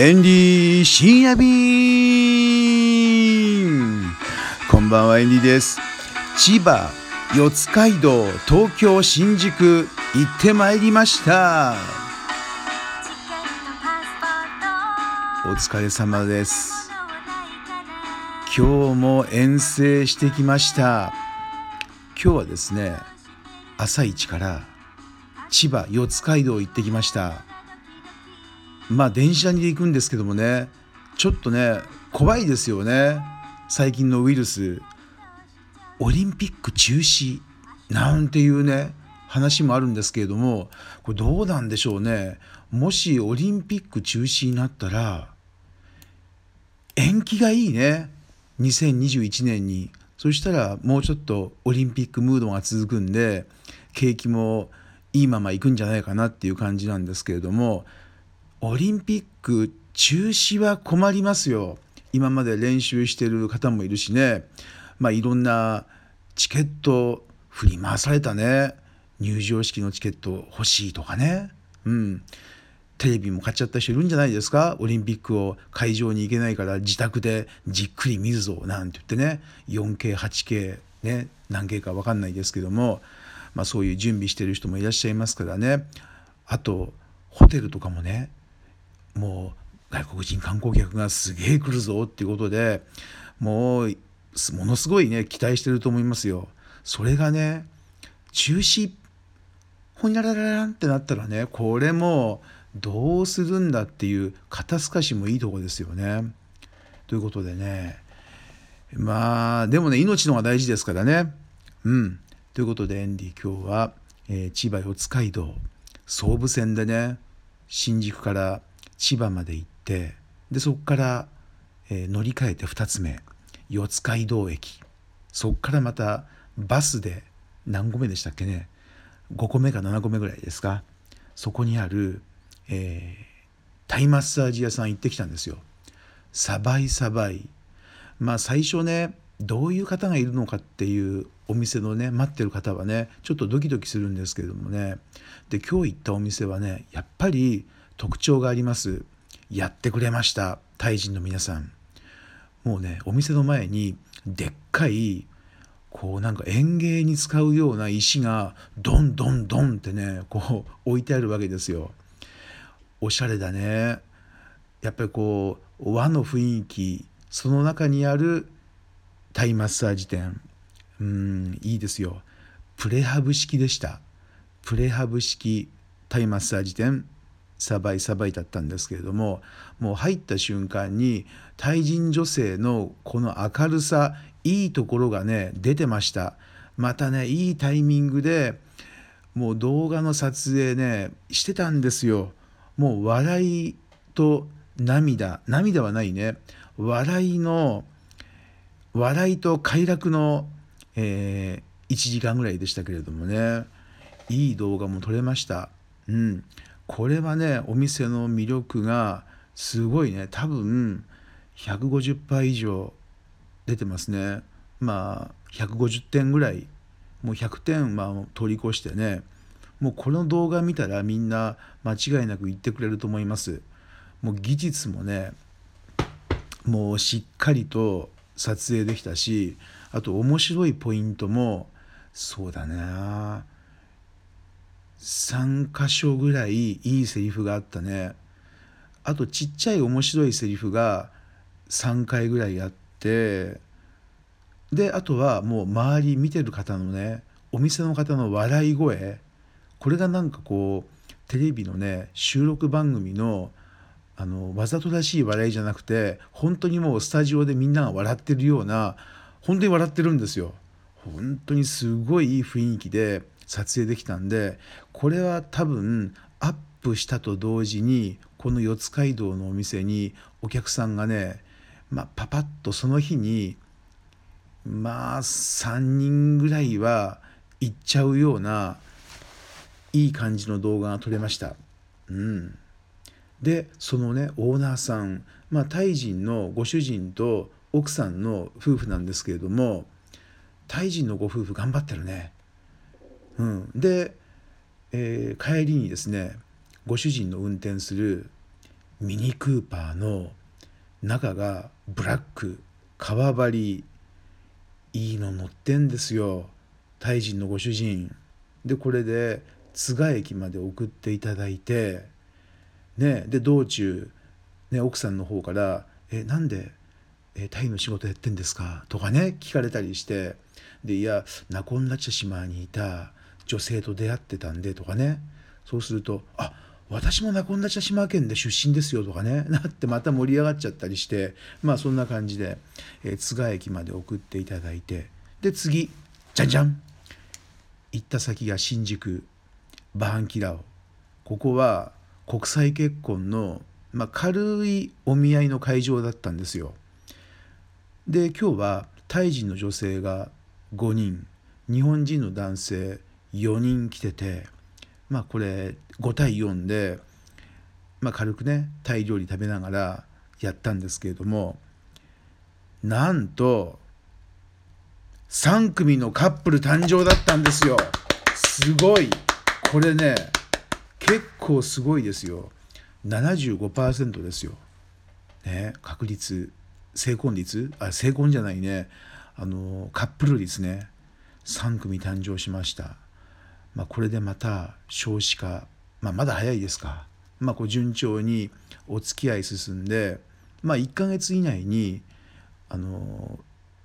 エンディ深夜便こんばんはエンディです。千葉四街道東京新宿行ってまいりました。お疲れ様です。今日も遠征してきました。今日はですね朝一から千葉四街道行ってきました。まあ電車に行くんですけどもねちょっとね怖いですよね。最近のウイルス。オリンピック中止なんていうね話もあるんですけれどもこれどうなんでしょうね。もしオリンピック中止になったら延期がいいね。2021年にそしたらもうちょっとオリンピックムードが続くんで景気もいいままいくんじゃないかなっていう感じなんですけれどもオリンピック中止は困りますよ。今まで練習してる方もいるしね。まあいろんなチケット振り回されたね。入場式のチケット欲しいとかね。うん。テレビも買っちゃった人いるんじゃないですか？オリンピックを会場に行けないから自宅でじっくり見るぞなんて言ってね。4K8K ね。何 K か分かんないですけども、まあ、そういう準備してる人もいらっしゃいますからね。あとホテルとかもね。もう外国人観光客がすげえ来るぞっていうことでもうものすごいね期待してると思いますよ。それがね中止ほにゃらららんってなったらねこれもどうするんだっていう肩透かしもいいとこですよね。ということでねまあでもね命のが大事ですからね。うん。ということでエンディ今日は、えー、千葉四街道総武線でね新宿から千葉まで行ってでそこから、えー、乗り換えて2つ目四街道駅。そこからまたバスで何個目でしたっけね？5個目か7個目ぐらいですか？そこにある、えー、タイマッサージ屋さん行ってきたんですよ。サバイサバイ。まあ最初ねどういう方がいるのかっていうお店のね待ってる方はねちょっとドキドキするんですけれどもね。で今日行ったお店はねやっぱり特徴があります。やってくれました。タイ人の皆さん。もうねお店の前にでっかいこうなんか園芸に使うような石がドンドンドンってねこう置いてあるわけですよ。おしゃれだね。やっぱりこう和の雰囲気その中にあるタイマッサージ店。うんいいですよ。プレハブ式でした。プレハブ式タイマッサージ店。さばいさばいだったんですけれどももう入った瞬間に対人女性のこの明るさいいところがね出てました。またねいいタイミングでもう動画の撮影ねしてたんですよ。もう笑いと涙。涙はないね。笑いの笑いと快楽の、えー、1時間ぐらいでしたけれどもね。いい動画も撮れました。うん。これはねお店の魅力がすごいね。多分150杯以上出てますね。まあ150点ぐらい。もう100点まあ通り越してね。もうこの動画見たらみんな間違いなく言ってくれると思います。もう技術もねもうしっかりと撮影できたしあと面白いポイントもそうだね3箇所ぐらいいいセリフがあったね。あとちっちゃい面白いセリフが3回ぐらいあって。であとはもう周り見てる方のねお店の方の笑い声。これがなんかこうテレビのね収録番組のあのわざとらしい笑いじゃなくて本当にもうスタジオでみんなが笑ってるような本当に笑ってるんですよ。本当にすごいいい雰囲気で撮影できたんでこれは多分アップしたと同時にこの四街道のお店にお客さんがね、まあ、パパッとその日にまあ3人ぐらいは行っちゃうようないい感じの動画が撮れました。うん、でそのねオーナーさん、まあ、タイ人のご主人と奥さんの夫婦なんですけれどもタイ人のご夫婦頑張ってるね。うん、で、えー、帰りにですねご主人の運転するミニクーパーの中がブラック革張りいいの乗ってんですよ。タイ人のご主人。でこれで津賀駅まで送っていただいてねで道中、ね、奥さんの方から「えなんでタイの仕事やってんですか?」とかね聞かれたりしてでいやナコンラチャ島にいた女性と出会ってたんでとかね。そうすると「あ私もナコンダチャ島県で出身ですよとかね。なってまた盛り上がっちゃったりしてまあそんな感じで、えー、津賀駅まで送っていただいてで次じゃんじゃん行った先が新宿バーンキラオここは国際結婚の、まあ、軽いお見合いの会場だったんですよ。で今日はタイ人の女性が5人。日本人の男性4人来ててまあこれ5対4で、まあ、軽くねタイ料理食べながらやったんですけれどもなんと3組のカップル誕生だったんですよ。すごい。これね結構すごいですよ。75%ですよ、ね、確率成婚率？あ成婚じゃないね。あのカップル率ね。3組誕生しました。まあ、これでまた少子化、まあ、まだ早いですか、まあ、こう順調にお付き合い進んで、まあ、1ヶ月以内にあの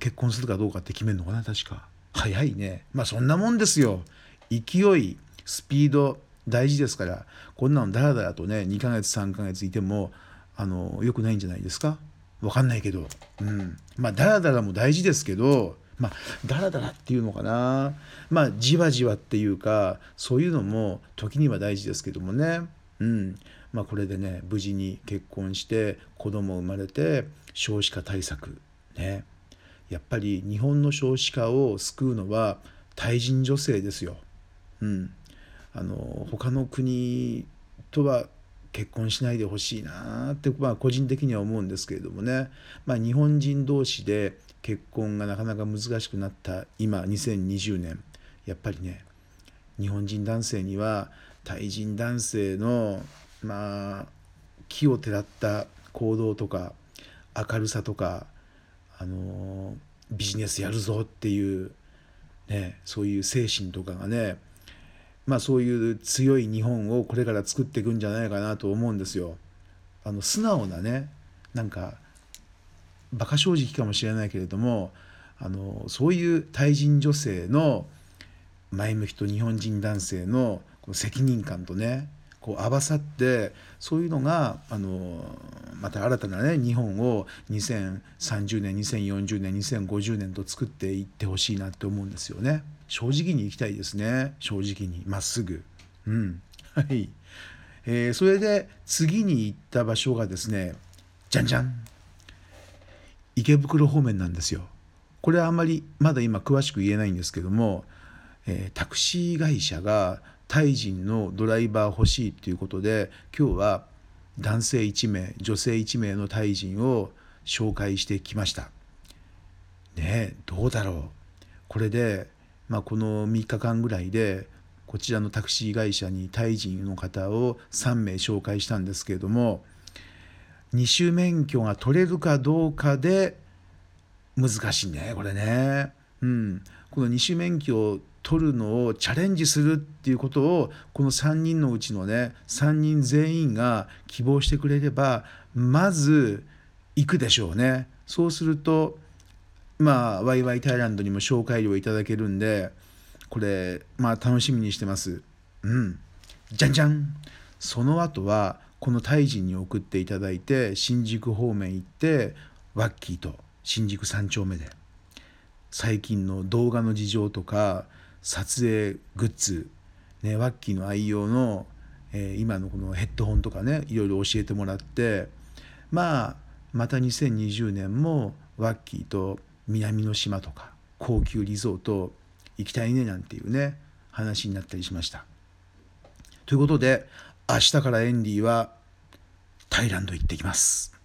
結婚するかどうかって決めるのかな確か。早いね。まあそんなもんですよ。勢いスピード大事ですから。こんなのだらだらとね2ヶ月3ヶ月いてもあのよくないんじゃないですか。分かんないけど、うん、まあだらだらも大事ですけどまあだらだらっていうのかな。まあじわじわっていうかそういうのも時には大事ですけどもね。うん。まあこれでね無事に結婚して子供生まれて少子化対策。ね。やっぱり日本の少子化を救うのは対人女性ですよ。うん、あの他の国とは結婚しないでほしいなって、まあ、個人的には思うんですけれどもね、まあ、日本人同士で結婚がなかなか難しくなった今2020年。やっぱりね日本人男性には対人男性のまあ気をてらった行動とか明るさとかあのビジネスやるぞっていうねそういう精神とかがねまあそういう強い日本をこれから作っていくんじゃないかなと思うんですよ。あの素直なねなんか馬鹿正直かもしれないけれどもあのそういう対人女性の前向きと日本人男性のこの責任感とねこう合わさってそういうのがあのまた新たなね日本を2030年2040年2050年と作っていってほしいなって思うんですよね。正直にいきたいですね。正直にまっすぐ。うん。はい、えー、それで次に行った場所がですねじゃんじゃん池袋方面なんですよ。これはあんまりまだ今詳しく言えないんですけども、えー、タクシー会社がタイ人のドライバー欲しいっていうことで今日は男性1名女性1名のタイ人を紹介してきました。ねえどうだろうこれで、まあ、この3日間ぐらいでこちらのタクシー会社にタイ人の方を3名紹介したんですけれども二種免許が取れるかどうかで難しいねこれね。うん、この二種免許を取るのをチャレンジするっていうことをこの3人のうちのね3人全員が希望してくれればまず行くでしょうね。そうするとまあワイワイタイランドにも紹介料いただけるんでこれまあ楽しみにしてます。うん。じゃんじゃんその後はこのタイ人に送っていただいて新宿方面行ってワッキーと新宿三丁目で最近の動画の事情とか撮影グッズ、ね、ワッキーの愛用の、えー、今のこのヘッドホンとかねいろいろ教えてもらってまあまた2020年もワッキーと南の島とか高級リゾート行きたいねなんていうね話になったりしました。ということで明日からエンディはタイランド行ってきます。